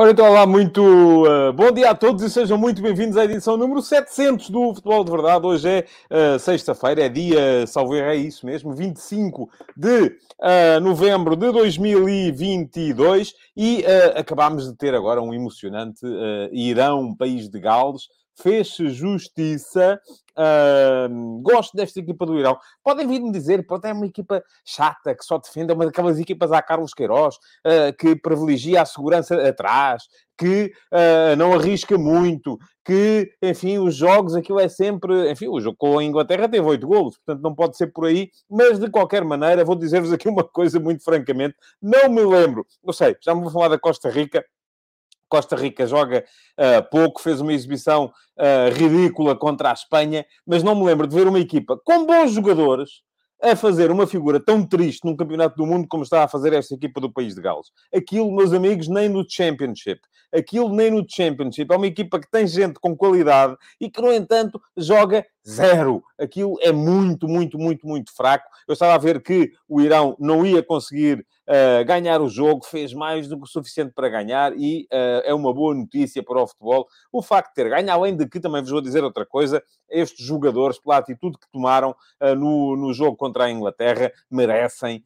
Ora, então, olá, muito uh, bom dia a todos e sejam muito bem-vindos à edição número 700 do Futebol de Verdade. Hoje é uh, sexta-feira, é dia, salvo erro, é isso mesmo, 25 de uh, novembro de 2022 e acabámos de ter agora um emocionante Irão, país de Gales, fez-se justiça. Uh, gosto desta equipa do Irão. Podem vir-me dizer, pode é uma equipa chata, que só defende, é uma daquelas equipas a Carlos Queiroz, uh, que privilegia a segurança atrás, que uh, não arrisca muito, que, enfim, os jogos, aquilo é sempre... Enfim, o jogo com a Inglaterra teve oito golos, portanto não pode ser por aí, mas de qualquer maneira, vou dizer-vos aqui uma coisa muito francamente, não me lembro, não sei, já me vou falar da Costa Rica, Costa Rica joga uh, pouco, fez uma exibição uh, ridícula contra a Espanha, mas não me lembro de ver uma equipa com bons jogadores a fazer uma figura tão triste num campeonato do mundo como está a fazer esta equipa do país de Gales. Aquilo, meus amigos, nem no Championship. Aquilo nem no Championship. É uma equipa que tem gente com qualidade e que, no entanto, joga zero. Aquilo é muito, muito, muito, muito fraco. Eu estava a ver que o Irão não ia conseguir uh, ganhar o jogo, fez mais do que o suficiente para ganhar e uh, é uma boa notícia para o futebol. O facto de ter ganho, além de que, também vos vou dizer outra coisa, estes jogadores, pela atitude que tomaram uh, no, no jogo contra a Inglaterra, merecem,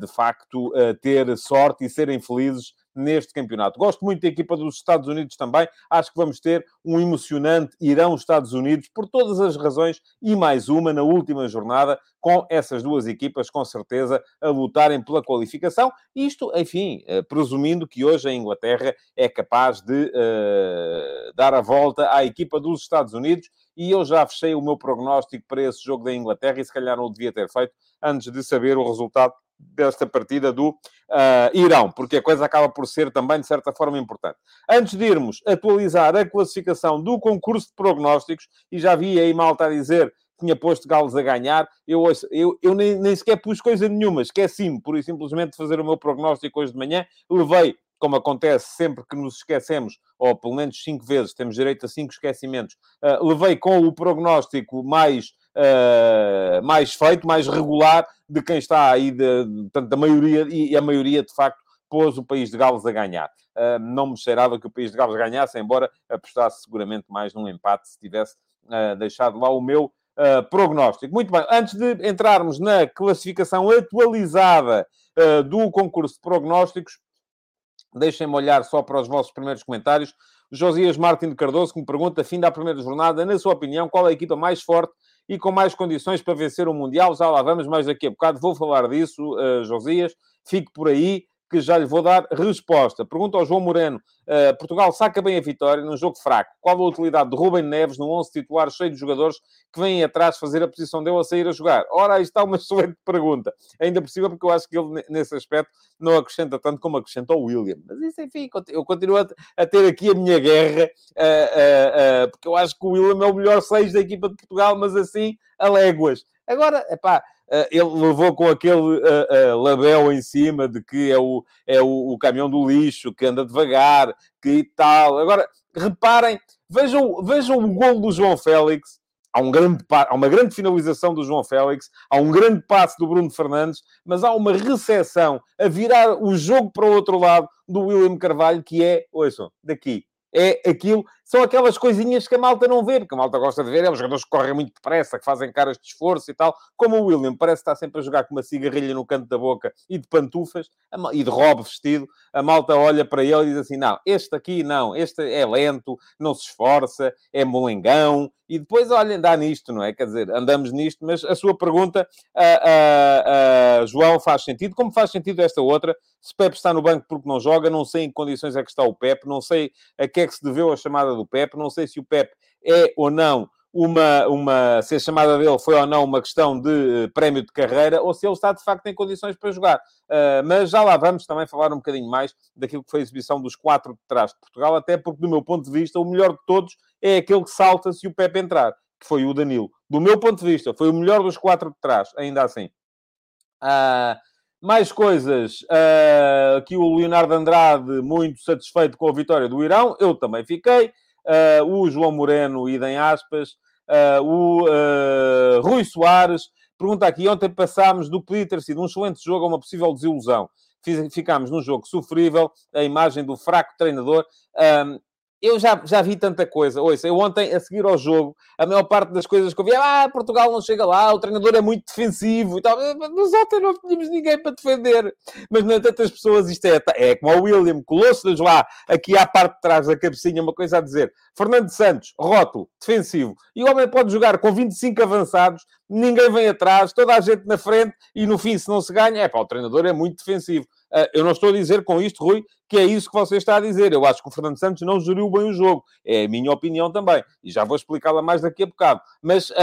de facto, ter sorte e serem felizes neste campeonato. Gosto muito da equipa dos Estados Unidos também. Acho que vamos ter um emocionante Irão-Estados Unidos por todas as razões e mais uma na última jornada, com essas duas equipas, com certeza, a lutarem pela qualificação. Isto, enfim, eh, presumindo que hoje a Inglaterra é capaz de uh, dar a volta à equipa dos Estados Unidos. E eu já fechei o meu prognóstico para esse jogo da Inglaterra e se calhar não o devia ter feito antes de saber o resultado desta partida do uh, Irão, porque a coisa acaba por ser também, de certa forma, importante. Antes de irmos atualizar a classificação do concurso de prognósticos, e já vi aí malta a dizer tinha posto Gales a ganhar, eu, eu, eu nem, nem sequer pus coisa nenhuma, esqueci-me, por e simplesmente, de fazer o meu prognóstico hoje de manhã, levei como acontece sempre que nos esquecemos, ou pelo menos cinco vezes, temos direito a cinco esquecimentos, uh, levei com o prognóstico mais uh, mais feito, mais regular de quem está aí, de, de, da maioria, e a maioria, de facto, pôs o país de Gales a ganhar. Uh, não me cheirava que o país de Gales ganhasse, embora apostasse seguramente mais num empate se tivesse uh, deixado lá o meu uh, prognóstico. Muito bem, antes de entrarmos na classificação atualizada do concurso de prognósticos, deixem-me olhar só para os vossos primeiros comentários. Josias Martin de Cardoso, que me pergunta, fim da primeira jornada, na sua opinião, qual é a equipa mais forte e com mais condições para vencer o Mundial. Já lá vamos, mais daqui a bocado vou falar disso, uh, Josias. Fique por aí que já lhe vou dar resposta. Pergunta ao João Moreno. Uh, Portugal saca bem a vitória num jogo fraco. Qual a utilidade de Rubem Neves num 11 titular cheio de jogadores que vêm atrás fazer a posição dele a sair a jogar? Ora, aí está uma excelente pergunta. Ainda cima, porque eu acho que ele, nesse aspecto, não acrescenta tanto como acrescenta o William. Mas isso, enfim, eu continuo a, ter aqui a minha guerra, uh, uh, porque eu acho que o William é o melhor 6 da equipa de Portugal, mas assim, a léguas. Agora, pá, eh, ele levou com aquele uh, uh, label em cima de que é, o, é o, o, caminhão do lixo, que anda devagar, que tal. Agora, reparem, vejam, vejam o gol do João Félix. Há, um grande, há uma grande finalização do João Félix, há um grande passe do Bruno Fernandes, mas há uma recessão a virar o jogo para o outro lado do William Carvalho, que é, ouçam, daqui, é aquilo, são aquelas coisinhas que a malta não vê, porque a malta gosta de ver, é os jogadores que correm muito depressa, que fazem caras de esforço e tal, como o William, parece estar sempre a jogar com uma cigarrilha no canto da boca e de pantufas, e de robe vestido, a malta olha para ele e diz assim, não, este aqui não, este é lento, não se esforça, é molengão, e depois, olhem, dá nisto, não é? Quer dizer, andamos nisto, mas a sua pergunta, uh, uh, uh, João, faz sentido, como faz sentido esta outra, se Pepe está no banco porque não joga, não sei em que condições é que está o Pepe, não sei a que é que se deveu a chamada do Pepe, não sei se o Pepe é ou não uma, uma, se a chamada dele foi ou não uma questão de prémio de carreira ou se ele está de facto em condições para jogar. Uh, mas já lá vamos também falar um bocadinho mais daquilo que foi a exibição dos quatro de trás de Portugal, até porque, do meu ponto de vista, o melhor de todos é aquele que salta se o Pepe entrar, que foi o Danilo. Do meu ponto de vista, foi o melhor dos quatro de trás, ainda assim. Uh, Mais coisas. Uh, aqui o Leonardo Andrade, muito satisfeito com a vitória do Irão. Eu também fiquei. Uh, o João Moreno, idem aspas. Uh, o Rui Soares pergunta aqui: ontem passámos do podia ter sido um excelente jogo a uma possível desilusão. Ficámos num jogo sofrível, a imagem do fraco treinador eu já, já vi tanta coisa. Ouça, eu ontem, a seguir ao jogo, a maior parte das coisas que eu vi, ah, Portugal não chega lá, o treinador é muito defensivo e tal. Mas ontem não tínhamos ninguém para defender. Mas, não tantas pessoas, isto é, é como o William, colou-se-nos lá, aqui à parte de trás da cabecinha, uma coisa a dizer. Fernando Santos, rótulo, defensivo. E o homem pode jogar com 25 avançados, ninguém vem atrás, toda a gente na frente, e no fim, se não se ganha, é pá, o treinador é muito defensivo. Ah, eu não estou a dizer com isto, Rui, que é isso que você está a dizer. Eu acho que o Fernando Santos não geriu bem o jogo. É a minha opinião também. E já vou explicá-la mais daqui a bocado. Mas uh,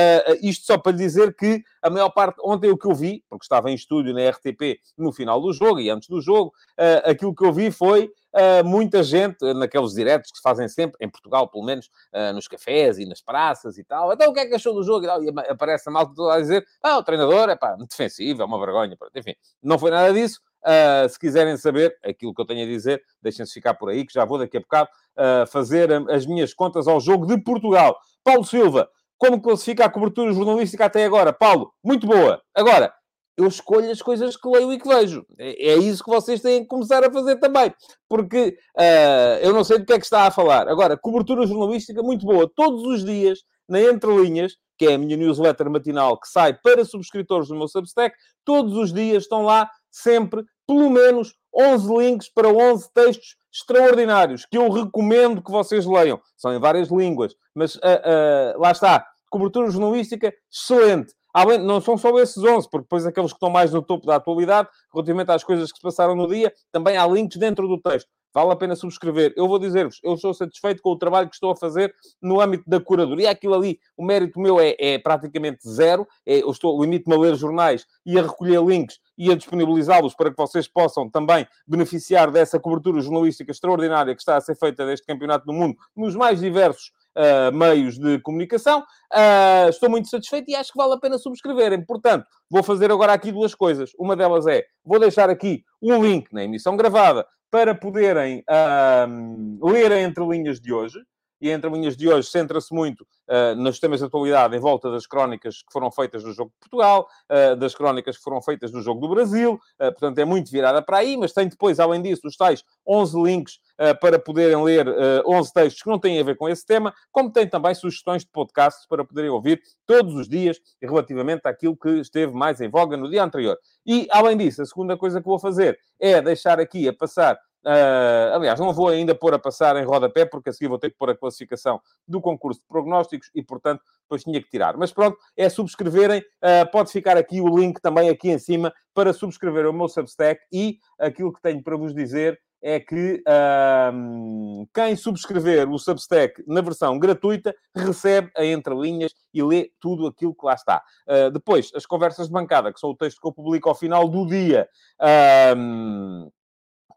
isto só para dizer que a maior parte, ontem o que eu vi, porque estava em estúdio na RTP no final do jogo e antes do jogo, uh, aquilo que eu vi foi Uh, muita gente, naqueles diretos que se fazem sempre, em Portugal pelo menos, nos cafés e nas praças e tal. Então o que é que achou do jogo? E, tal, e aparece a malta toda a dizer: ah, o treinador é pá, defensivo, é uma vergonha. Enfim, não foi nada disso. Uh, se quiserem saber aquilo que eu tenho a dizer, deixem-se ficar por aí, que já vou daqui a bocado uh, fazer as minhas contas ao jogo de Portugal. Paulo Silva, como classifica a cobertura jornalística até agora? Paulo, muito boa. Agora, eu escolho as coisas que leio e que vejo. É, é isso que vocês têm que começar a fazer também. Porque uh, eu não sei do que é que está a falar. Agora, cobertura jornalística muito boa. Todos os dias, na Entre Linhas, que é a minha newsletter matinal que sai para subscritores do meu Substack, todos os dias estão lá sempre pelo menos 11 links para 11 textos extraordinários que eu recomendo que vocês leiam. São em várias línguas, mas uh, uh, lá está. Cobertura jornalística excelente. Além, não são só esses 11, porque depois aqueles que estão mais no topo da atualidade, relativamente às coisas que se passaram no dia, também há links dentro do texto. Vale a pena subscrever. Eu vou dizer-vos, eu estou satisfeito com o trabalho que estou a fazer no âmbito da curadoria. Aquilo ali, o mérito meu é, é praticamente zero. É, eu estou, limito-me a ler jornais e a recolher links e a disponibilizá-los para que vocês possam também beneficiar dessa cobertura jornalística extraordinária que está a ser feita deste Campeonato do Mundo nos mais diversos uh, meios de comunicação. Uh, estou muito satisfeito e acho que vale a pena subscreverem. Portanto, vou fazer agora aqui duas coisas. Uma delas é, vou deixar aqui um link na emissão gravada para poderem uh, ler a entrelinhas de hoje e a entrelinhas de hoje centra-se muito uh, nos temas de atualidade em volta das crónicas que foram feitas no Jogo de Portugal, uh, das crónicas que foram feitas no Jogo do Brasil, uh, portanto é muito virada para aí, mas tem depois, além disso, os tais 11 links para poderem ler 11 textos que não têm a ver com esse tema, como tem também sugestões de podcasts para poderem ouvir todos os dias relativamente àquilo que esteve mais em voga no dia anterior. E, além disso, a segunda coisa que vou fazer é deixar aqui a passar Uh, aliás, não vou ainda pôr a passar em rodapé, porque a seguir vou ter que pôr a classificação do concurso de prognósticos e, portanto, depois tinha que tirar. Mas pronto, é subscreverem. Uh, pode ficar aqui o link também aqui em cima para subscrever o meu Substack e aquilo que tenho para vos dizer é que uh, quem subscrever o Substack na versão gratuita recebe a entrelinhas e lê tudo aquilo que lá está. Uh, depois, as conversas de bancada, que são o texto que eu publico ao final do dia.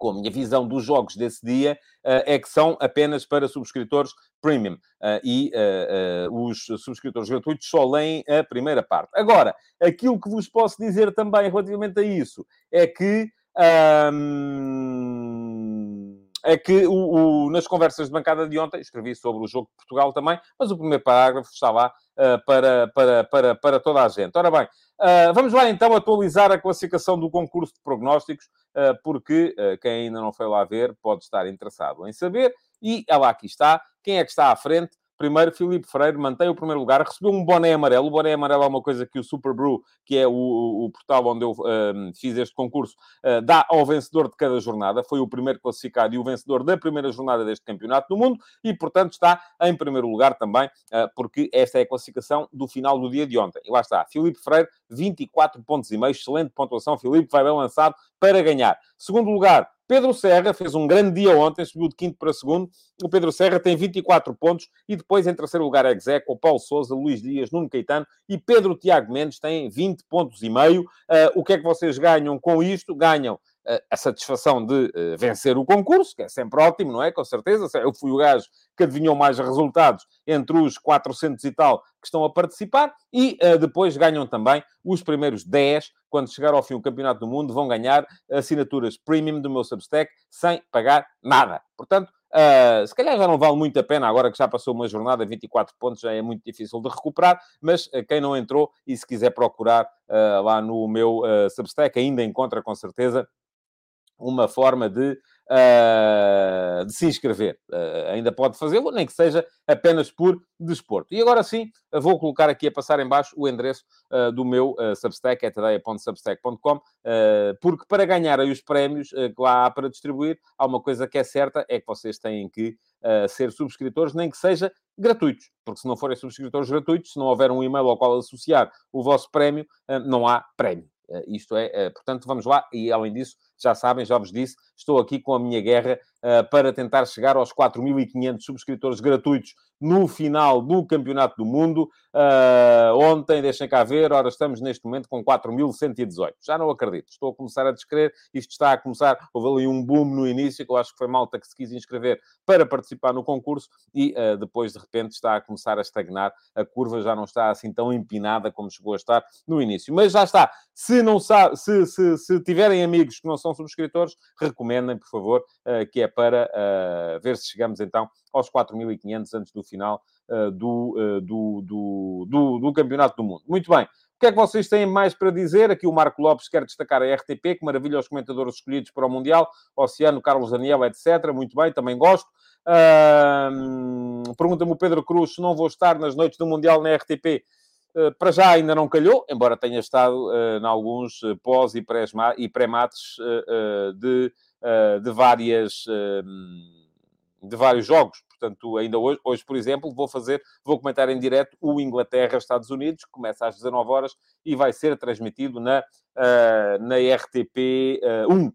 Com a minha visão dos jogos desse dia, uh, é que são apenas para subscritores premium. Uh, e uh, os subscritores gratuitos só leem a primeira parte. Agora, aquilo que vos posso dizer também relativamente a isso é que. É que o, o, nas conversas de bancada de ontem, escrevi sobre o jogo de Portugal também, mas o primeiro parágrafo está lá uh, para, para, para, para toda a gente. Ora bem, uh, vamos lá então atualizar a classificação do concurso de prognósticos, uh, porque quem ainda não foi lá ver pode estar interessado em saber. E ela aqui está. Quem é que está à frente? Primeiro, Filipe Freire mantém o primeiro lugar, recebeu um boné amarelo. O boné amarelo é uma coisa que o Super Brew, que é o, o portal onde eu um, fiz este concurso, uh, dá ao vencedor de cada jornada. Foi o primeiro classificado e o vencedor da primeira jornada deste campeonato do mundo e, portanto, está em primeiro lugar também, uh, porque esta é a classificação do final do dia de ontem. E lá está, Filipe Freire, 24 pontos e meio, excelente pontuação. Filipe vai bem lançado para ganhar. Segundo lugar, Pedro Serra fez um grande dia ontem, subiu de quinto para segundo. O Pedro Serra tem 24 pontos e depois, em terceiro lugar, é Execo, Paulo Souza, Luís Dias, Nuno Caetano e Pedro Tiago Mendes tem 20 pontos e meio. Uh, o que é que vocês ganham com isto? Ganham a satisfação de vencer o concurso, que é sempre ótimo, não é? Com certeza. Eu fui o gajo que adivinhou mais resultados entre os 400 e tal que estão a participar e depois ganham também os primeiros 10, quando chegar ao fim o Campeonato do Mundo, vão ganhar assinaturas premium do meu Substack sem pagar nada. Portanto, Uh, se calhar já não vale muito a pena, agora que já passou uma jornada, 24 pontos, já é muito difícil de recuperar, mas uh, quem não entrou e se quiser procurar uh, lá no meu Substack, ainda encontra com certeza uma forma de uh, de se inscrever. Uh, ainda pode fazê-lo, nem que seja apenas por desporto. E agora sim, vou colocar aqui a passar em baixo o endereço uh, do meu Substack, é tadeia.substack.com, porque para ganhar aí os prémios que lá há para distribuir, há uma coisa que é certa, é que vocês têm que ser subscritores, nem que seja gratuitos, porque se não forem subscritores gratuitos, se não houver um e-mail ao qual associar o vosso prémio, não há prémio. Isto é, portanto, vamos lá, e além disso, já sabem, já vos disse, estou aqui com a minha guerra uh, para tentar chegar aos 4.500 subscritores gratuitos no final do Campeonato do Mundo. Uh, ontem, deixem cá ver, ora, estamos neste momento com 4.118. Já não acredito, estou a começar a descrever, isto está a começar, houve ali um boom no início, que eu acho que foi malta que se quis inscrever para participar no concurso e uh, depois, de repente, está a começar a estagnar, a curva já não está assim tão empinada como chegou a estar no início. Mas já está, se não sabe, se, se, se tiverem amigos que não são subscritores, recomendem, por favor, uh, que é para ver se chegamos então aos 4.500 antes do final uh, do, uh, do, do, do, do Campeonato do Mundo. Muito bem. O que é que vocês têm mais para dizer? Aqui o Marco Lopes quer destacar a RTP, que maravilha os comentadores escolhidos para o Mundial, Oceano, Carlos Daniel, etc. Muito bem, também gosto. Uh, Pergunta-me o Pedro Cruz se não vou estar nas noites do Mundial na RTP. Uh, para já ainda não calhou, embora tenha estado uh, em alguns pós e pré-mates de, de várias de vários jogos. Portanto, ainda hoje, hoje, por exemplo, vou fazer, vou comentar em direto o Inglaterra-Estados Unidos, que começa às 19 horas e vai ser transmitido na, uh, na RTP uh, 1.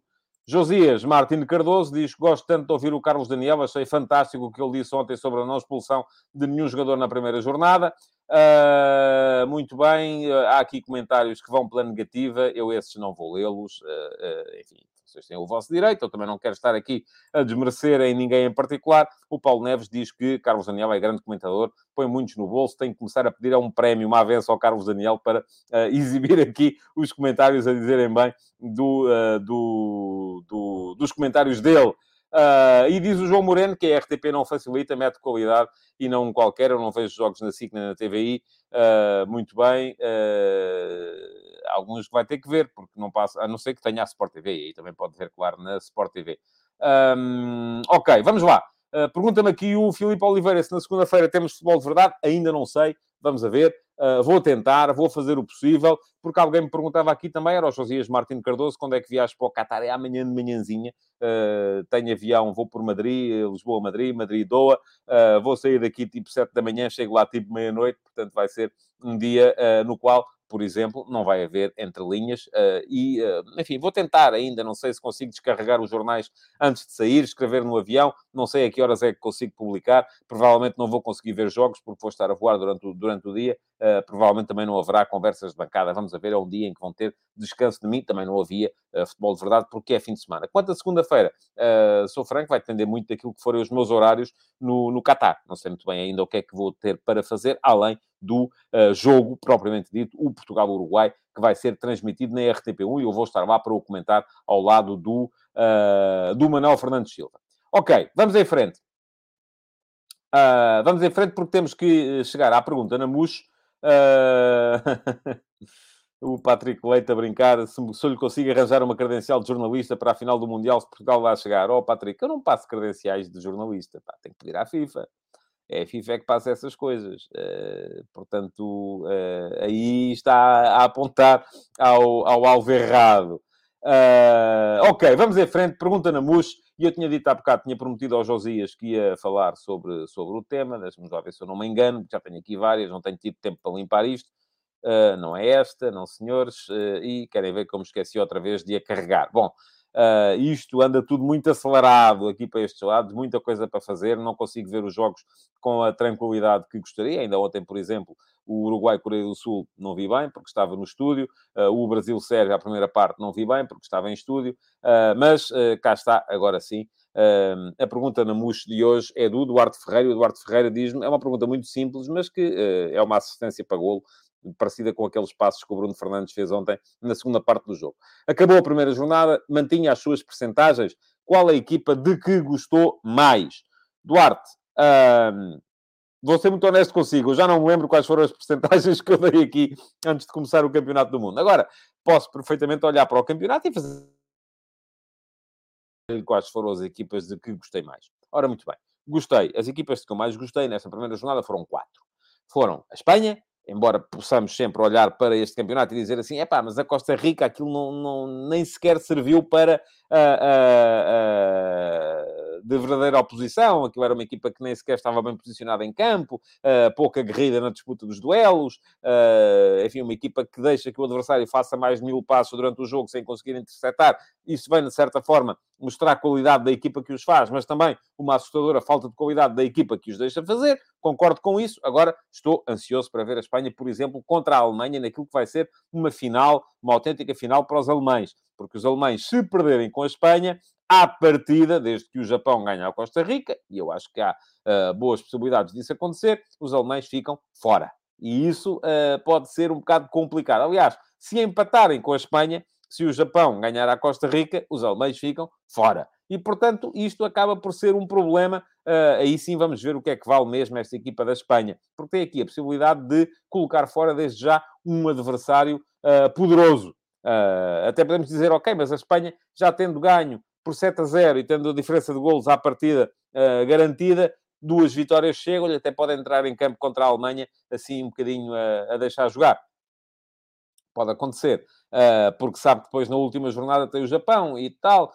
Josias Martins Cardoso diz gosto tanto de ouvir o Carlos Daniel, achei fantástico o que ele disse ontem sobre a não expulsão de nenhum jogador na primeira jornada. Uh, muito bem, uh, há aqui comentários que vão pela negativa, eu esses não vou lê-los, uh, enfim, vocês têm o vosso direito, eu também não quero estar aqui a desmerecer em ninguém em particular. O Paulo Neves diz que Carlos Daniel é grande comentador, põe muitos no bolso, tem que começar a pedir a um prémio, uma avença ao Carlos Daniel para uh, exibir aqui os comentários a dizerem bem do, uh, do, do, dos comentários dele. Uh, e diz o João Moreno que a RTP não facilita, mete qualidade e não qualquer. Eu não vejo jogos na SIC nem na TVI. Uh, muito bem. Uh, alguns que vai ter que ver, porque não passa, a não ser que tenha a Sport TV, e aí também pode ver, claro, na Sport TV. Um, ok, vamos lá. Pergunta-me aqui o Filipe Oliveira se na segunda-feira temos futebol de verdade. Ainda não sei, vamos a ver. Uh, vou tentar, vou fazer o possível, porque alguém me perguntava aqui também, era o Josias Martins Cardoso, quando é que viajas para o Qatar? É amanhã de manhãzinha. Uh, tenho avião, vou por Madrid, Lisboa-Madrid, Madrid-Doa. Uh, vou sair daqui tipo 7 da manhã, chego lá tipo meia-noite, portanto vai ser um dia no qual por exemplo, não vai haver entre linhas. Uh, e, uh, enfim, vou tentar ainda, não sei se consigo descarregar os jornais antes de sair, escrever no avião, não sei a que horas é que consigo publicar. Provavelmente não vou conseguir ver jogos porque vou estar a voar durante o, durante o dia. Uh, provavelmente também não haverá conversas de bancada. Vamos a ver, é um dia em que vão ter descanso de mim. Também não havia futebol de verdade porque é fim de semana. Quanto à segunda-feira, sou franco, vai depender muito daquilo que forem os meus horários no, no Qatar. Não sei muito bem ainda o que é que vou ter para fazer, além do uh, jogo propriamente dito, o Portugal-Uruguai, que vai ser transmitido na RTP1 e eu vou estar lá para o comentar ao lado do, uh, do Manuel Fernandes Silva. Ok, vamos em frente. Uh, vamos em frente porque temos que chegar à pergunta na MUS. o Patrick Leite a brincar se, se eu lhe consigo arranjar uma credencial de jornalista para a final do Mundial se Portugal vai chegar. Oh, Patrick, eu não passo credenciais de jornalista. Pá, tenho que pedir à FIFA. É a FIFA é que passa essas coisas. Uh, portanto, uh, aí está a apontar ao, ao alvo errado. Uh, ok, vamos em frente. Pergunta na MUS. E eu tinha dito há bocado, tinha prometido ao Josias que ia falar sobre, sobre o tema. Deixa-me já ver se eu não me engano, já tenho aqui várias, não tenho tido tempo para limpar isto. Uh, não é esta, não senhores. Uh, e querem ver como esqueci outra vez de a carregar. Bom, Uh, isto anda tudo muito acelerado aqui para estes lados, muita coisa para fazer, não consigo ver os jogos com a tranquilidade que gostaria. Ainda ontem, por exemplo, o Uruguai-Coreia do Sul não vi bem, porque estava no estúdio. Uh, o Brasil-Sérvia, a primeira parte, não vi bem, porque estava em estúdio. Uh, mas cá está, agora sim. a pergunta na MUX de hoje é do Duarte Ferreira. O Duarte Ferreira diz-me, é uma pergunta muito simples, mas que é uma assistência para golo parecida com aqueles passos que o Bruno Fernandes fez ontem na segunda parte do jogo. Acabou a primeira jornada, mantinha as suas percentagens. Qual a equipa de que gostou mais? Duarte, hum, vou ser muito honesto consigo, eu já não me lembro quais foram as percentagens que eu dei aqui antes de começar o Campeonato do Mundo. Agora, posso perfeitamente olhar para o campeonato e fazer quais foram as equipas de que gostei mais. Ora, muito bem. Gostei. As equipas de que eu mais gostei nesta primeira jornada foram quatro. Foram a Espanha, embora possamos sempre olhar para este campeonato e dizer assim, é pá, mas a Costa Rica aquilo não, não nem sequer serviu para uh, uh, de verdadeira oposição, aquilo era uma equipa que nem sequer estava bem posicionada em campo, uh, pouca guerrida na disputa dos duelos, enfim, uma equipa que deixa que o adversário faça mais de mil passos durante o jogo sem conseguir interceptar, isso vem, de certa forma, mostrar a qualidade da equipa que os faz, mas também uma assustadora falta de qualidade da equipa que os deixa fazer, concordo com isso, agora estou ansioso para ver a Espanha, por exemplo, contra a Alemanha, naquilo que vai ser uma final, uma autêntica final para os alemães porque os alemães, se perderem com a Espanha, à partida, desde que o Japão ganhe a Costa Rica, e eu acho que há uh, boas possibilidades disso acontecer, os alemães ficam fora. E isso uh, pode ser um bocado complicado. Aliás, se empatarem com a Espanha, se o Japão ganhar a Costa Rica, os alemães ficam fora. E, portanto, isto acaba por ser um problema. Uh, aí sim vamos ver o que é que vale mesmo esta equipa da Espanha. Porque tem aqui a possibilidade de colocar fora, desde já, um adversário uh, poderoso. Uh, até podemos dizer, ok, mas a Espanha já tendo ganho por 7 a 0 e tendo a diferença de golos à partida uh, garantida, duas vitórias chegam-lhe, até pode entrar em campo contra a Alemanha, assim um bocadinho a, a deixar jogar. Pode acontecer, uh, porque sabe que depois na última jornada tem o Japão e tal,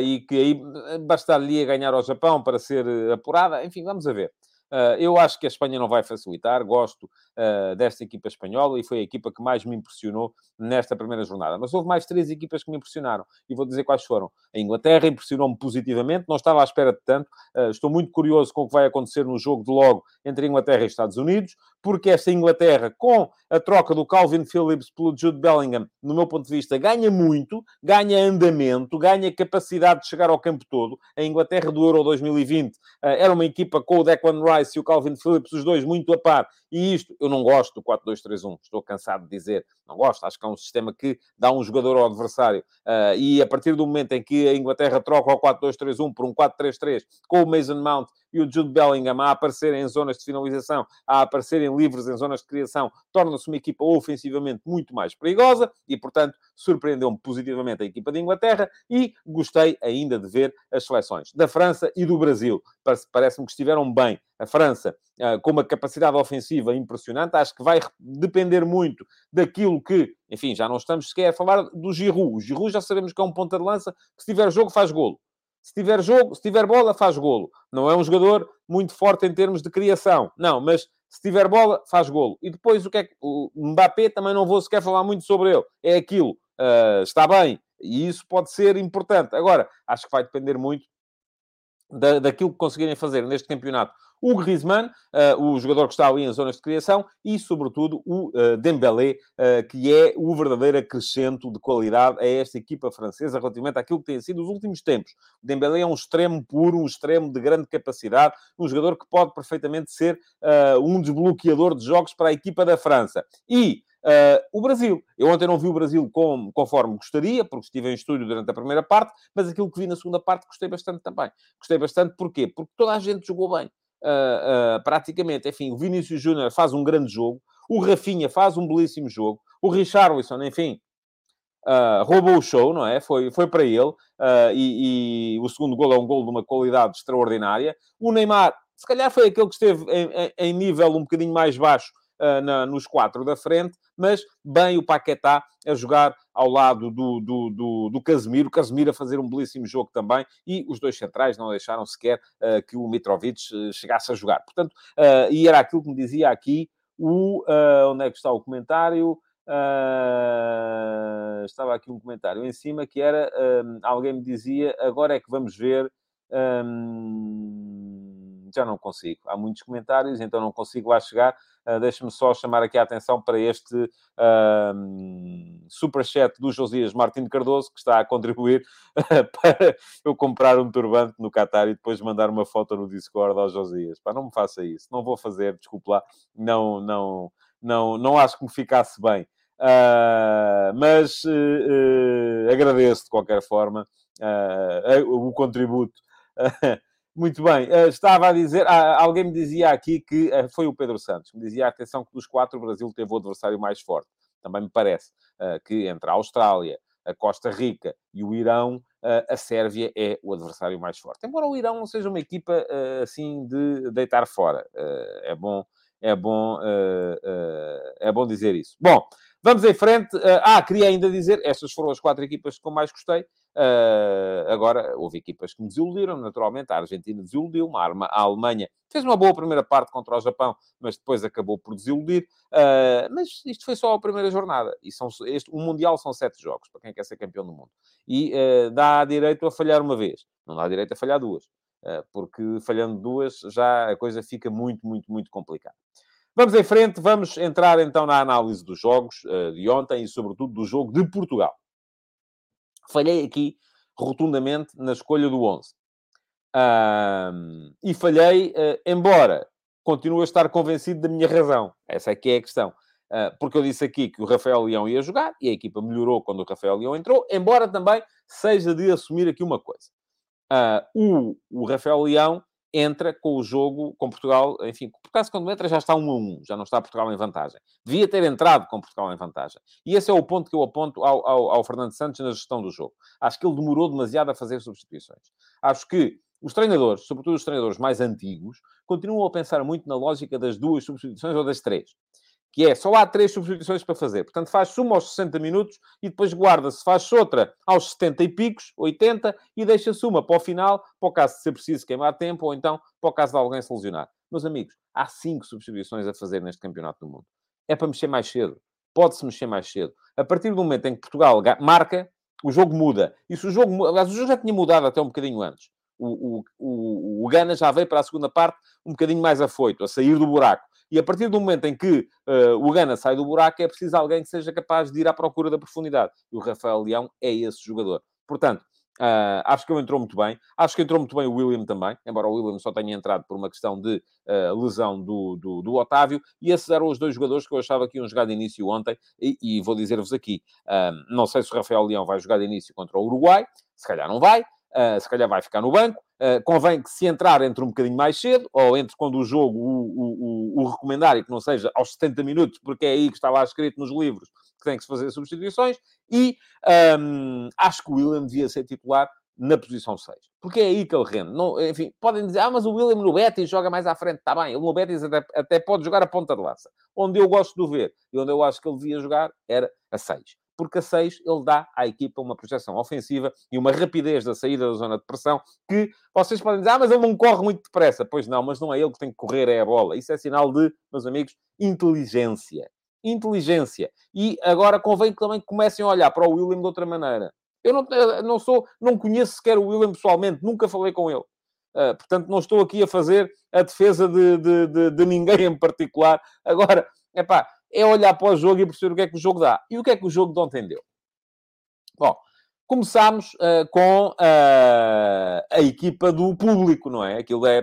e que aí bastar-lhe ganhar ao Japão para ser apurada. Enfim, vamos a ver. Uh, eu acho que a Espanha não vai facilitar, gosto uh, desta equipa espanhola e foi a equipa que mais me impressionou nesta primeira jornada. Mas houve mais três equipas que me impressionaram e vou dizer quais foram. A Inglaterra impressionou-me positivamente, não estava à espera de tanto. Uh, estou muito curioso com o que vai acontecer no jogo de logo entre Inglaterra e Estados Unidos, porque esta Inglaterra, com a troca do Calvin Phillips pelo Jude Bellingham, no meu ponto de vista, ganha muito, ganha andamento, ganha capacidade de chegar ao campo todo. A Inglaterra do Euro 2020 era uma equipa com o Declan Rice e o Calvin Phillips, os dois muito a par. E isto, eu não gosto do 4-2-3-1, estou cansado de dizer, não gosto, acho que é um sistema que dá um jogador ao adversário. Uh, e a partir do momento em que a Inglaterra troca o 4-2-3-1 por um 4-3-3, com o Mason Mount e o Jude Bellingham a aparecerem em zonas de finalização, a aparecerem livres em zonas de criação, torna-se uma equipa ofensivamente muito mais perigosa e, portanto, surpreendeu-me positivamente a equipa de Inglaterra e gostei ainda de ver as seleções da França e do Brasil. Parece-me que estiveram bem. A França ah, com uma capacidade ofensiva impressionante, acho que vai depender muito daquilo que, enfim, já não estamos sequer a falar do Giroud. O Giroud já sabemos que é um ponta de lança que se tiver jogo faz golo. Se tiver jogo, se tiver bola, faz golo. Não é um jogador muito forte em termos de criação. Não, mas se tiver bola, faz golo. E depois o que é que... O Mbappé também não vou sequer falar muito sobre ele. É aquilo. Uh, está bem. E isso pode ser importante. Agora, acho que vai depender muito da, daquilo que conseguirem fazer neste campeonato o Griezmann, uh, o jogador que está ali em zonas de criação, e, sobretudo, o uh, Dembélé, uh, que é o verdadeiro acrescento de qualidade a esta equipa francesa relativamente àquilo que tem sido os últimos tempos. O Dembélé é um extremo puro, um extremo de grande capacidade, um jogador que pode perfeitamente ser um desbloqueador de jogos para a equipa da França. E Uh, o Brasil. Eu ontem não vi o Brasil com, conforme gostaria, porque estive em estúdio durante a primeira parte, mas aquilo que vi na segunda parte gostei bastante também. Gostei bastante porquê? Porque toda a gente jogou bem uh, uh, praticamente, enfim, o Vinícius Júnior faz um grande jogo, o Rafinha faz um belíssimo jogo, o Richarlison, enfim, uh, roubou o show, não é? Foi, foi para ele, e, e, o segundo gol é um gol de uma qualidade extraordinária. O Neymar, se calhar foi aquele que esteve em, em, em nível um bocadinho mais baixo uh, na, nos quatro da frente, mas bem o Paquetá a jogar ao lado do, do, do, do Casemiro, Casemiro a fazer um belíssimo jogo também, e os dois centrais não deixaram sequer uh, que o Mitrovic uh, chegasse a jogar. Portanto, e era aquilo que me dizia aqui o... onde é que está o comentário? Uh, estava aqui um comentário em cima que era, um, alguém me dizia, agora é que vamos ver... Um, já não consigo. Há muitos comentários, então não consigo lá chegar. Uh, Deixa-me só chamar aqui a atenção para este uh, superchat do Josias Martins Cardoso, que está a contribuir para eu comprar um turbante no Qatar e depois mandar uma foto no Discord ao Josias. Pá, não me faça isso. Não vou fazer, desculpe lá. Não, não, não, não acho que me ficasse bem. Uh, mas uh, uh, agradeço de qualquer forma o contributo. Muito bem, estava a dizer, alguém me dizia aqui que foi o Pedro Santos, me dizia, atenção, que dos quatro o Brasil teve o adversário mais forte. Também me parece que entre a Austrália, a Costa Rica e o Irão, a Sérvia é o adversário mais forte. Embora o Irão não seja uma equipa assim de deitar fora, é bom, é bom, é bom dizer isso. Bom, Vamos em frente. Ah, queria ainda dizer, estas foram as quatro equipas que eu mais gostei. Uh, agora, houve equipas que me desiludiram, naturalmente. A Argentina desiludiu, a Alemanha fez uma boa primeira parte contra o Japão, mas depois acabou por desiludir. Uh, mas isto foi só a primeira jornada. E são, este, o Mundial são sete jogos, para quem quer ser campeão do mundo. E uh, dá direito a falhar uma vez, não dá direito a falhar duas. porque falhando duas, já a coisa fica muito, muito, muito complicada. Vamos em frente, vamos entrar então na análise dos jogos de ontem e, sobretudo, do jogo de Portugal. Falhei aqui rotundamente na escolha do 11. e falhei, uh, embora continue a estar convencido da minha razão. Essa é que é a questão. Uh, porque eu disse aqui que o Rafael Leão ia jogar e a equipa melhorou quando o Rafael Leão entrou, embora também seja de assumir aqui uma coisa. o, o Rafael Leão entra com o jogo com Portugal, enfim, por acaso quando entra já está 1 a 1, já não está Portugal em vantagem. Devia ter entrado com Portugal em vantagem. E esse é o ponto que eu aponto ao, ao, ao Fernando Santos na gestão do jogo. Acho que ele demorou demasiado a fazer substituições. Acho que os treinadores, sobretudo os treinadores mais antigos, continuam a pensar muito na lógica das duas substituições ou das três que é só há três substituições para fazer. Portanto, faz uma aos 60 minutos e depois guarda-se, faz outra aos 70 e picos, 80, e deixa-se uma para o final, para o caso de ser preciso queimar tempo, ou então para o caso de alguém se lesionar. Meus amigos, há cinco substituições a fazer neste campeonato do mundo. É para mexer mais cedo. Pode-se mexer mais cedo. A partir do momento em que Portugal marca, o jogo muda. E se o jogo... Aliás, o jogo já tinha mudado até um bocadinho antes. O, o, o, o Gana já veio para a segunda parte um bocadinho mais afoito, a sair do buraco. E a partir do momento em que uh, o Gana sai do buraco, é preciso alguém que seja capaz de ir à procura da profundidade. E o Rafael Leão é esse jogador. Portanto, uh, acho que ele entrou muito bem. Acho que entrou muito bem o William também, embora o William só tenha entrado por uma questão de uh, lesão do, do, do, Otávio. E esses eram os dois jogadores que eu achava que iam jogar de início ontem. E, e vou dizer-vos aqui, não sei se o Rafael Leão vai jogar de início contra o Uruguai. Se calhar não vai. Uh, se calhar vai ficar no banco. Uh, convém que se entrar entre um bocadinho mais cedo, ou entre quando o jogo o, o, o, o recomendar e que não seja aos 70 minutos, porque é aí que está lá escrito nos livros que tem que se fazer substituições. E um, acho que o William devia ser titular na posição 6. Porque é aí que ele rende. Não, enfim, podem dizer, ah, mas o William no Betis joga mais à frente. Está bem, ele no Betis até, até pode jogar a ponta de lança. Onde eu gosto de ver e onde eu acho que ele devia jogar era a 6 porque a 6 ele dá à equipa uma projeção ofensiva e uma rapidez da saída da zona de pressão que vocês podem dizer, ah, mas ele não corre muito depressa. Pois não, mas não é ele que tem que correr, é a bola. Isso é sinal de, meus amigos, inteligência. Inteligência. E agora convém que também comecem a olhar para o William de outra maneira. Eu não, não sou, não conheço sequer o William pessoalmente, nunca falei com ele. Uh, portanto, não estou aqui a fazer a defesa de, de, de, de ninguém em particular. Agora, é pá, é olhar para o jogo e perceber o que é que o jogo dá. E o que é que o jogo de ontem deu? Bom, começámos uh, com uh, a equipa do público, não é? Aquilo é,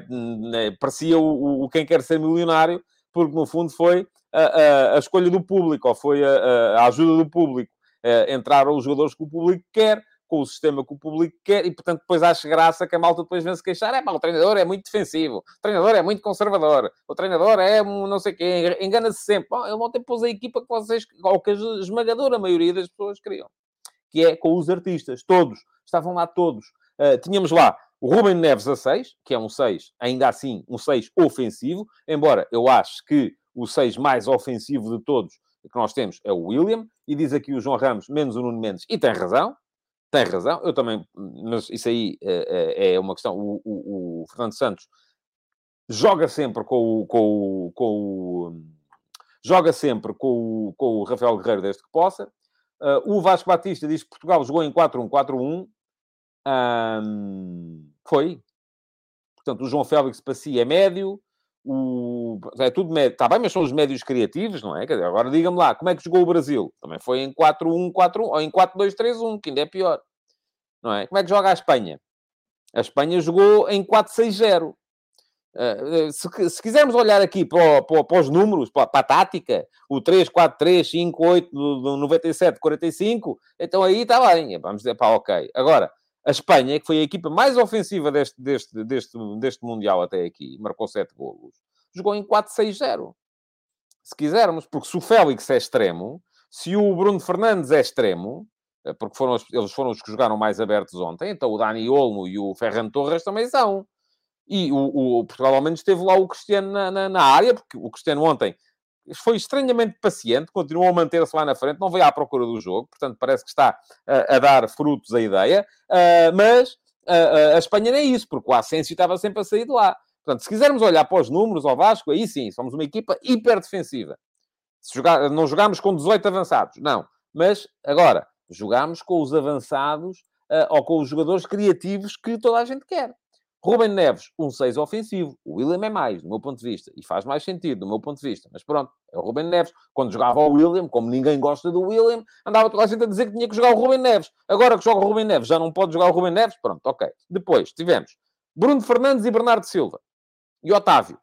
é parecia o, o, quem quer ser milionário, porque no fundo foi a, a, a escolha do público, ou foi a, a ajuda do público. Uh, entraram os jogadores que o público quer, com o sistema que o público quer e, portanto, depois acha graça que a malta depois vem se queixar. É pá, o treinador é muito defensivo, o treinador é muito conservador, o treinador é um não sei quê, engana-se sempre. Bom, ele ontem pôs a equipa que vocês, ou que a esmagadora maioria das pessoas queriam, que é com os artistas, todos, estavam lá todos. Uh, tínhamos lá o Ruben Neves a 6, que é um 6, ainda assim, um 6 ofensivo, embora eu acho que o 6 mais ofensivo de todos que nós temos é o William, e diz aqui o João Ramos, menos o Nuno Mendes, e tem razão, tem razão, eu também, mas isso aí é, é uma questão. O, o, o, Fernando Santos joga sempre com o, com com joga sempre com com o Rafael Guerreiro desde que possa. Uh, o Vasco Batista diz que Portugal jogou em 4-1-4-1. Um, foi. Portanto, o João Félix para si é médio. O... É tudo médio. Está bem, mas são os médios criativos, não é? Agora diga-me lá, como é que jogou o Brasil? Também foi em 4-1-4-1 ou em 4-2-3-1, que ainda é pior. Não é? Como é que joga a Espanha? A Espanha jogou em 4-6-0. Uh, se, se, quisermos olhar aqui para, para, para os números, para, para, a tática, o 3, 4, 3, 5, 8 do, do 97, 45, então aí está bem, vamos dizer, pá, ok. Agora, a Espanha, que foi a equipa mais ofensiva deste, deste, deste, deste Mundial até aqui, marcou 7 golos, jogou em 4-6-0. Se quisermos, porque se o Félix é extremo, se o Bruno Fernandes é extremo, eh, porque foram, eles foram os que jogaram mais abertos ontem, então o Dani Olmo e o Ferran Torres também são. E o, o Portugal ao menos teve lá o Cristiano na, na, na, área, porque o Cristiano ontem foi estranhamente paciente, continuou a manter-se lá na frente, não veio à procura do jogo, portanto parece que está a, a dar frutos à ideia, uh, mas uh, a Espanha nem é isso, porque o Asensio estava sempre a sair de lá. Portanto, se quisermos olhar para os números ao Vasco, aí sim, somos uma equipa hiper defensiva. Se jogar, não jogámos com 18 avançados, não. Mas, agora, jogámos com os avançados uh, ou com os jogadores criativos que toda a gente quer. Ruben Neves, um 6 ofensivo. O William é mais, do meu ponto de vista. E faz mais sentido, do meu ponto de vista. Mas pronto, é o Ruben Neves. Quando jogava o William, como ninguém gosta do William, andava toda a gente a dizer que tinha que jogar o Ruben Neves. Agora que joga o Ruben Neves, já não pode jogar o Ruben Neves? Pronto, ok. Depois, tivemos Bruno Fernandes e Bernardo Silva. E Otávio.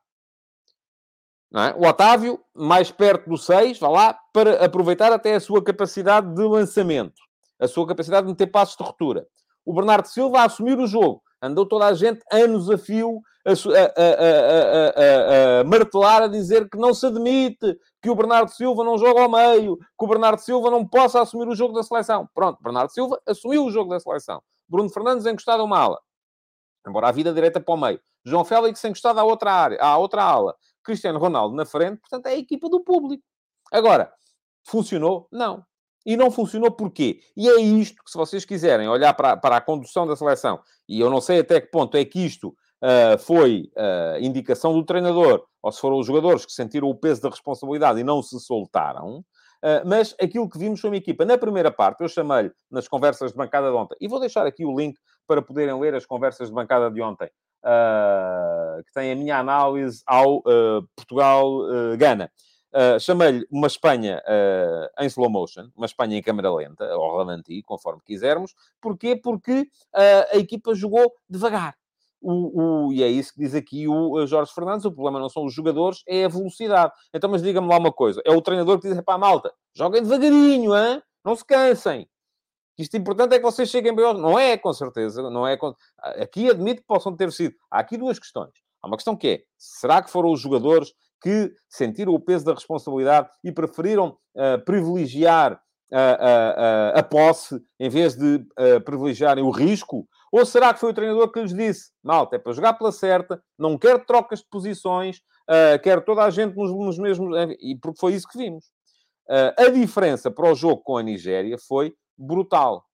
É? O Otávio, mais perto do 6, vá lá, para aproveitar até a sua capacidade de lançamento. A sua capacidade de meter passos de ruptura. O Bernardo Silva a assumir o jogo Andou toda a gente, anos a fio, a, a, a, a, martelar, a dizer que não se admite que o Bernardo Silva não joga ao meio, que o Bernardo Silva não possa assumir o jogo da seleção. Pronto, Bernardo Silva assumiu o jogo da seleção. Bruno Fernandes encostado a uma ala. Embora a vida direita para o meio. João Félix encostado à outra área, à outra ala. Cristiano Ronaldo na frente. Portanto, é a equipa do público. Agora, funcionou? Não. E não funcionou porquê? E é isto que, se vocês quiserem olhar para, para a condução da seleção, e eu não sei até que ponto é que isto uh, foi uh, indicação do treinador, ou se foram os jogadores que sentiram o peso da responsabilidade e não se soltaram, uh, mas aquilo que vimos foi uma equipa. Na primeira parte, eu chamei-lhe nas conversas de bancada de ontem, e vou deixar aqui o link para poderem ler as conversas de bancada de ontem, que tem a minha análise ao Portugal-Gana. Uh, Chamei-lhe uma Espanha uh, em slow motion, uma Espanha em câmera lenta, ou ralenti, conforme quisermos. Porquê? Porque uh, a equipa jogou devagar. O, o, e é isso que diz aqui o Jorge Fernandes: o problema não são os jogadores, é a velocidade. Então, mas diga-me lá uma coisa: é o treinador que diz a malta, joguem devagarinho, hein? não se cansem. Isto importante é que vocês cheguem bem aos... Não é, com certeza. Não é com... Aqui admito que possam ter sido. Há aqui duas questões. Há uma questão que é: será que foram os jogadores que sentiram o peso da responsabilidade e preferiram uh, privilegiar a, a, a, posse em vez de uh, privilegiarem o risco? Ou será que foi o treinador que lhes disse: malta, é para jogar pela certa, não quero trocas de posições, uh, quero toda a gente nos, nos mesmos. E porque foi isso que vimos. Uh, a diferença para o jogo com a Nigéria foi brutal.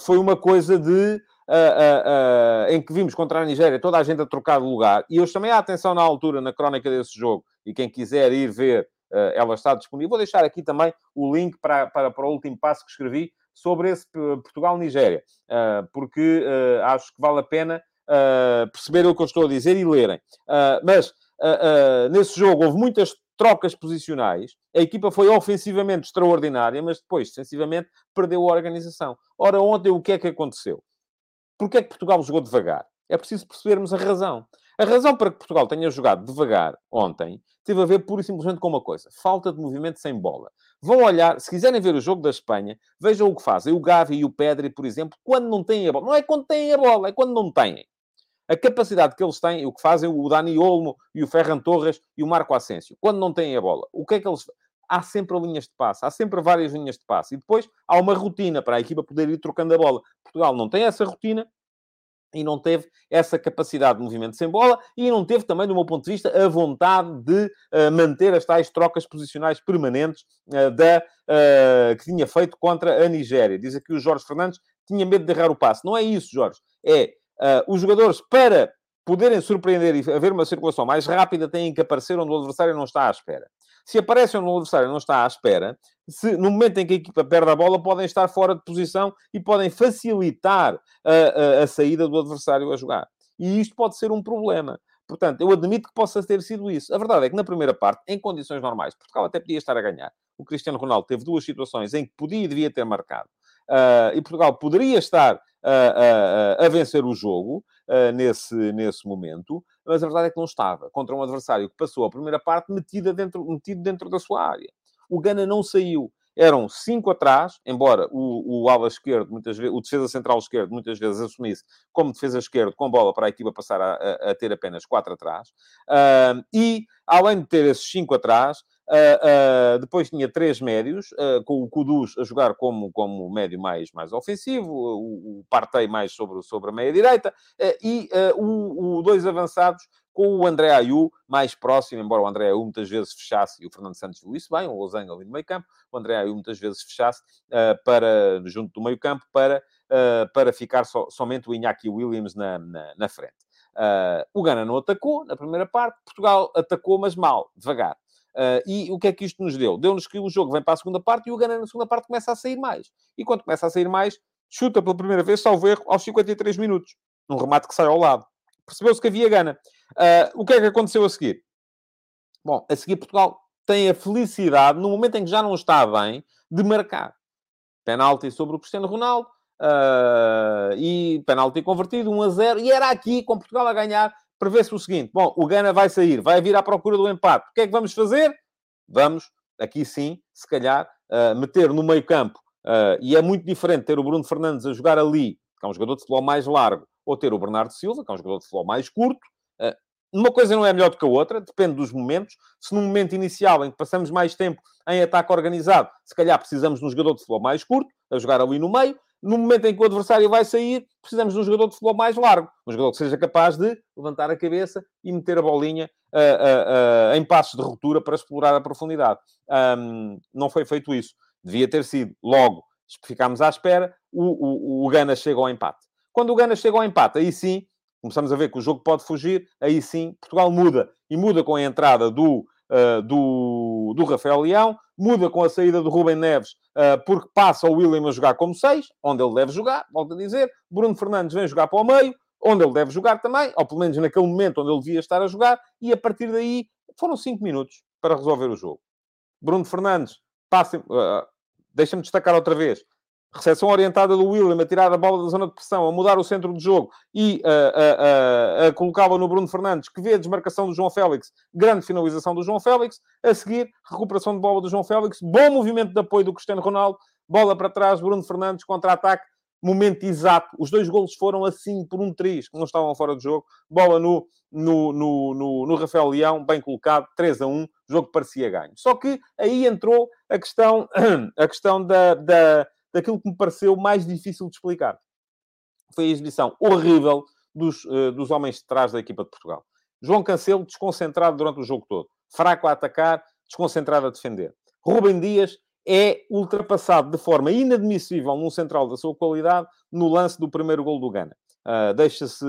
foi uma coisa de uh, uh, em que vimos contra a Nigéria toda a gente a trocar de lugar, e eu chamei a atenção na altura, na crónica desse jogo, e quem quiser ir ver, ela está disponível. Vou deixar aqui também o link para, para, para o último passo que escrevi sobre esse Portugal-Nigéria, porque acho que vale a pena perceber o que eu estou a dizer e lerem. mas nesse jogo houve muitas trocas posicionais, a equipa foi ofensivamente extraordinária, mas depois, defensivamente, perdeu a organização. Ora, ontem o que é que aconteceu? Porquê é que Portugal jogou devagar? É preciso percebermos a razão. A razão para que Portugal tenha jogado devagar ontem teve a ver pura e simplesmente com uma coisa: falta de movimento sem bola. Vão olhar, se quiserem ver o jogo da Espanha, vejam o que fazem o Gavi e o Pedri, por exemplo, quando não têm a bola. Não é quando têm a bola, é quando não têm. A capacidade que eles têm, o que fazem o Dani Olmo e o Ferran Torres e o Marco Asensio, quando não têm a bola. O que é que eles há sempre linhas de passe, há sempre várias linhas de passe. E depois há uma rotina para a equipa poder ir trocando a bola. Portugal não tem essa rotina e não teve essa capacidade de movimento sem bola e não teve também, do meu ponto de vista, a vontade de uh, manter as tais trocas posicionais permanentes uh, da, uh, que tinha feito contra a Nigéria. Diz aqui o Jorge Fernandes tinha medo de errar o passe. Não é isso, Jorge. É os jogadores para poderem surpreender e haver uma circulação mais rápida, têm que aparecer onde o adversário não está à espera. Se aparecem onde o adversário não está à espera, se, no momento em que a equipa perde a bola, podem estar fora de posição e podem facilitar a, a, a saída do adversário a jogar. E isto pode ser um problema. Portanto, eu admito que possa ter sido isso. A verdade é que na primeira parte, em condições normais, Portugal até podia estar a ganhar. O Cristiano Ronaldo teve duas situações em que podia e devia ter marcado. Uh, e Portugal poderia estar a, a, a vencer o jogo uh, nesse, nesse momento, mas a verdade é que não estava. Contra um adversário que passou a primeira parte metida dentro, metido dentro da sua área. O Gana não saiu. Eram cinco atrás, embora o, o ala esquerdo, muitas vezes, o defesa central esquerdo, muitas vezes assumisse como defesa esquerdo com bola para a equipa passar a, a, a ter apenas quatro atrás. Uh, e, além de ter esses cinco atrás, Uh, uh, depois tinha três médios, uh, com o Kudus a jogar como, como médio mais, mais ofensivo, o, o Partey mais sobre, sobre a meia-direita, e o, o, dois avançados com o André Ayu mais próximo, embora o André Ayu muitas vezes fechasse, e o Fernando Santos viu isso bem, o Losango ali no meio campo, o André Ayu muitas vezes fechasse para, junto do meio campo para, para ficar so, somente o Iñaki Williams na, na, na frente. o Gana não atacou na primeira parte, Portugal atacou, mas mal, devagar. Uh, e o que é que isto nos deu? Deu-nos que o jogo vem para a segunda parte e o Gana na segunda parte começa a sair mais. E quando começa a sair mais, chuta pela primeira vez, salvo erro, aos 53 minutos. Um remate que sai ao lado. Percebeu-se que havia Gana. Uh, o que é que aconteceu a seguir? Bom, a seguir Portugal tem a felicidade, no momento em que já não está bem, de marcar. Penalti sobre o Cristiano Ronaldo. Uh, e penalti convertido, 1 a 0. E era aqui, com Portugal a ganhar, prevê-se o seguinte: bom, o Gana vai sair, vai vir à procura do empate. O que é que vamos fazer? Vamos, aqui sim, se calhar, uh, meter no meio-campo. Uh, e é muito diferente ter o Bruno Fernandes a jogar ali, que é um jogador de futebol mais largo, ou ter o Bernardo Silva, que é um jogador de futebol mais curto. Uh, uma coisa não é melhor do que a outra, depende dos momentos. Se num momento inicial em que passamos mais tempo em ataque organizado, se calhar precisamos de um jogador de futebol mais curto, a jogar ali no meio no momento em que o adversário vai sair, precisamos de um jogador de futebol mais largo. Um jogador que seja capaz de levantar a cabeça e meter a bolinha uh, uh, uh, em passos de ruptura para explorar a profundidade. Um, não foi feito isso. Devia ter sido. Logo, ficámos à espera, o, o, o Gana chega ao empate. Quando o Gana chega ao empate, aí sim, começamos a ver que o jogo pode fugir, aí sim, Portugal muda. E muda com a entrada do do, do Rafael Leão, muda com a saída do Rubem Neves, uh, porque passa o William a jogar como 6, onde ele deve jogar, volto a dizer. Bruno Fernandes vem jogar para o meio, onde ele deve jogar também, ou pelo menos naquele momento onde ele devia estar a jogar, e a partir daí foram 5 minutos para resolver o jogo. Bruno Fernandes passa. Uh, Deixa-me destacar outra vez recepção orientada do William, a tirar a bola da zona de pressão, a mudar o centro do jogo e a, a, a colocá-la no Bruno Fernandes, que vê a desmarcação do João Félix, grande finalização do João Félix, a seguir, recuperação de bola do João Félix, bom movimento de apoio do Cristiano Ronaldo, bola para trás, Bruno Fernandes, contra-ataque, momento exato. Os dois golos foram assim por um triz, que não estavam fora de jogo. Bola no, no, no, no, no Rafael Leão, bem colocado, 3 a 1, jogo parecia ganho. Só que aí entrou a questão, a questão da, da daquilo que me pareceu mais difícil de explicar. Foi a exibição horrível dos, uh, dos homens de trás da equipa de Portugal. João Cancelo desconcentrado durante o jogo todo. Fraco a atacar, desconcentrado a defender. Rubem Dias é ultrapassado de forma inadmissível num central da sua qualidade no lance do primeiro gol do Gana. Uh, Deixa-se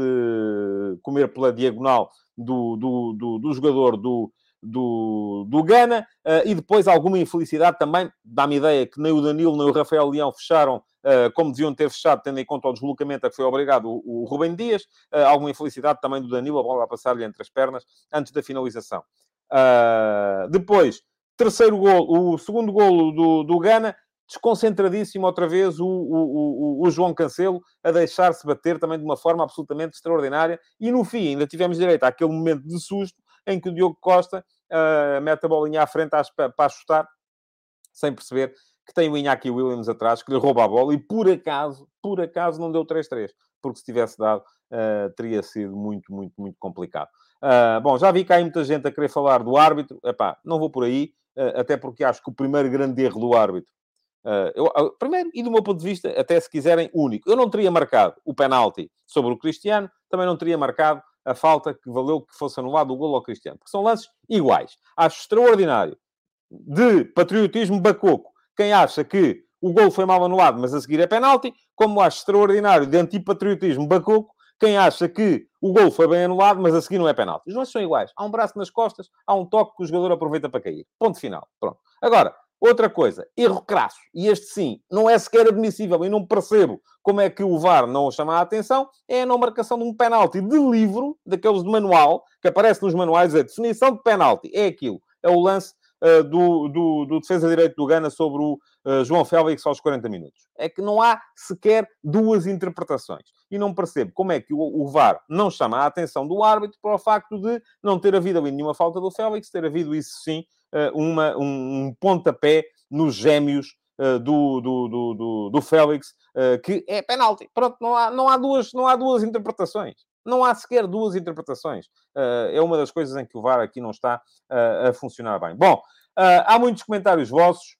comer pela diagonal do, do, do, do jogador do, do, do Gana, uh, e depois alguma infelicidade também, dá-me ideia que nem o Danilo nem o Rafael Leão fecharam uh, como deviam ter fechado, tendo em conta o deslocamento a que foi obrigado o, o Rubem Dias, uh, alguma infelicidade também do Danilo, a bola a passar-lhe entre as pernas antes da finalização. depois, terceiro gol, o segundo golo do, do Gana, desconcentradíssimo outra vez o, o, o, o João Cancelo a deixar-se bater também de uma forma absolutamente extraordinária. E no fim, ainda tivemos direito àquele momento de susto em que o Diogo Costa uh, mete a bolinha à frente para chutar, sem perceber que tem o Iñaki Williams atrás, que lhe rouba a bola e por acaso, por acaso não deu 3-3, porque se tivesse dado, uh, teria sido muito, muito, muito complicado. Uh, bom, já vi que há muita gente a querer falar do árbitro, Epá, não vou por aí, uh, até porque acho que o primeiro grande erro do árbitro, eu, primeiro, e do meu ponto de vista, até se quiserem, único, eu não teria marcado o penalti sobre o Cristiano, também não teria marcado a falta que valeu que fosse anulado o golo ao Cristiano. Porque são lances iguais. Acho extraordinário de patriotismo bacoco quem acha que o golo foi mal anulado, mas a seguir é penalti, como acho extraordinário de antipatriotismo bacoco quem acha que o gol foi bem anulado, mas a seguir não é penalti. Os lances são iguais. Há um braço nas costas, há um toque que o jogador aproveita para cair. Ponto final. Pronto. Agora, outra coisa, erro crasso. E este sim, não é sequer admissível e não percebo como é que o VAR não chama a atenção, é a não marcação de um penalti de livro, daqueles de manual, que aparece nos manuais, a definição de penalti. É aquilo. É o lance uh, do, do, do, defesa direito do Gana sobre o uh, João Félix aos 40 minutos. É que não há sequer duas interpretações. E não percebo como é que o, o VAR não chama a atenção do árbitro para o facto de não ter havido ali nenhuma falta do Félix, ter havido, isso sim, uma, um, um pontapé nos gêmeos do, do, do, do, do Félix, que é penalti. Pronto, não há, não, há duas, não há duas interpretações. Não há sequer duas interpretações. Uh, é uma das coisas em que o VAR aqui não está uh, a funcionar bem. Bom, uh, há muitos comentários vossos.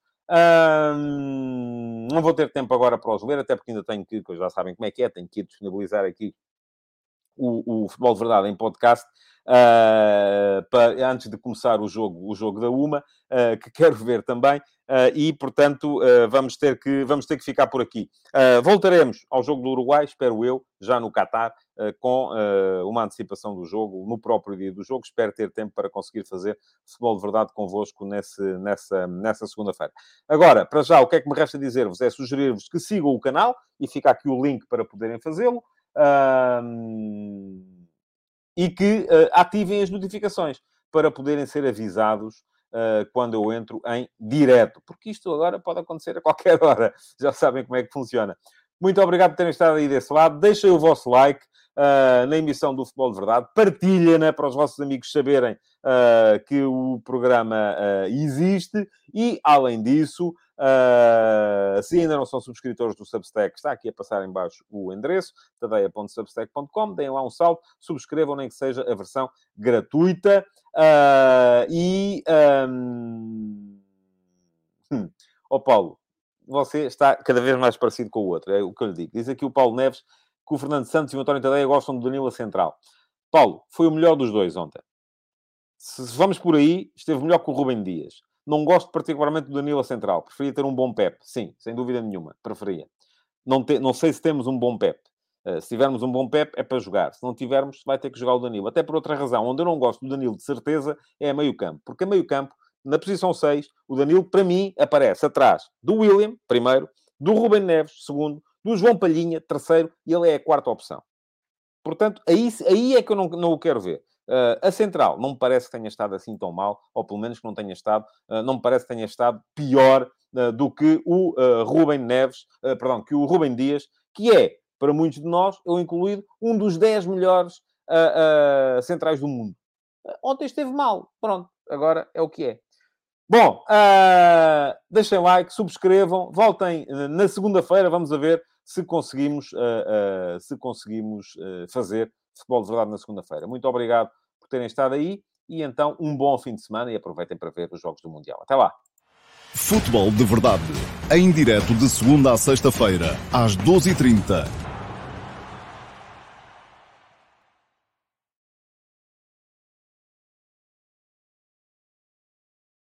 não vou ter tempo agora para os ler, até porque ainda tenho que, já sabem como é que é, tenho que disponibilizar aqui o, o Futebol de Verdade em podcast. Uh, para, antes de começar o jogo, o jogo da UMA, uh, que quero ver também, uh, e portanto vamos, ter que, vamos ter que ficar por aqui. voltaremos ao jogo do Uruguai, espero eu, já no Qatar, com uma antecipação do jogo, no próprio dia do jogo. Espero ter tempo para conseguir fazer futebol de verdade convosco nesse, nessa, nessa segunda-feira. Agora, para já, o que é que me resta dizer-vos é sugerir-vos que sigam o canal e fica aqui o link para poderem fazê-lo e que uh, ativem as notificações para poderem ser avisados uh, quando eu entro em direto, porque isto agora pode acontecer a qualquer hora, já sabem como é que funciona. Muito obrigado por terem estado aí desse lado, deixem o vosso like uh, na emissão do Futebol de Verdade, partilhem-na para os vossos amigos saberem que o programa existe e, além disso, Uh, se ainda não são subscritores do Substack, está aqui a passar em baixo o endereço, tadeia.substack.com, deem lá um salto, subscrevam, nem que seja a versão gratuita. Uh, e... Um... Oh, Paulo, você está cada vez mais parecido com o outro, é o que eu lhe digo. Diz aqui o Paulo Neves que o Fernando Santos e o António Tadeia gostam do Danilo a central. Paulo, foi o melhor dos dois ontem. Se vamos por aí, esteve melhor que o Rubem Dias. Não gosto particularmente do Danilo Central. Preferia ter um bom Pep. Sim, sem dúvida nenhuma. Preferia. Não, te, não sei se temos um bom Pep. Uh, se tivermos um bom Pep, é para jogar. Se não tivermos, vai ter que jogar o Danilo. Até por outra razão. Onde eu não gosto do Danilo, de certeza, é a meio campo. Porque a meio campo, na posição 6, o Danilo, para mim, aparece atrás do William, primeiro, do Ruben Neves, segundo, do João Palhinha, terceiro, e ele é a quarta opção. Portanto, aí, aí é que eu não, não o quero ver. Uh, a central não me parece que tenha estado assim tão mal, ou pelo menos que não tenha estado, uh, não me parece que tenha estado pior uh, do que o Rubem Neves, perdão, que o Rubem Dias, que é, para muitos de nós, eu incluído, um dos 10 melhores centrais do mundo. ontem esteve mal, pronto, agora é o que é. Bom, deixem like, subscrevam, voltem na segunda-feira, vamos a ver se conseguimos, se conseguimos fazer Futebol de Verdade na segunda-feira. Muito obrigado por terem estado aí e então um bom fim de semana e aproveitem para ver os Jogos do Mundial. Até lá! Futebol de Verdade, em direto de segunda a sexta-feira, às 12h30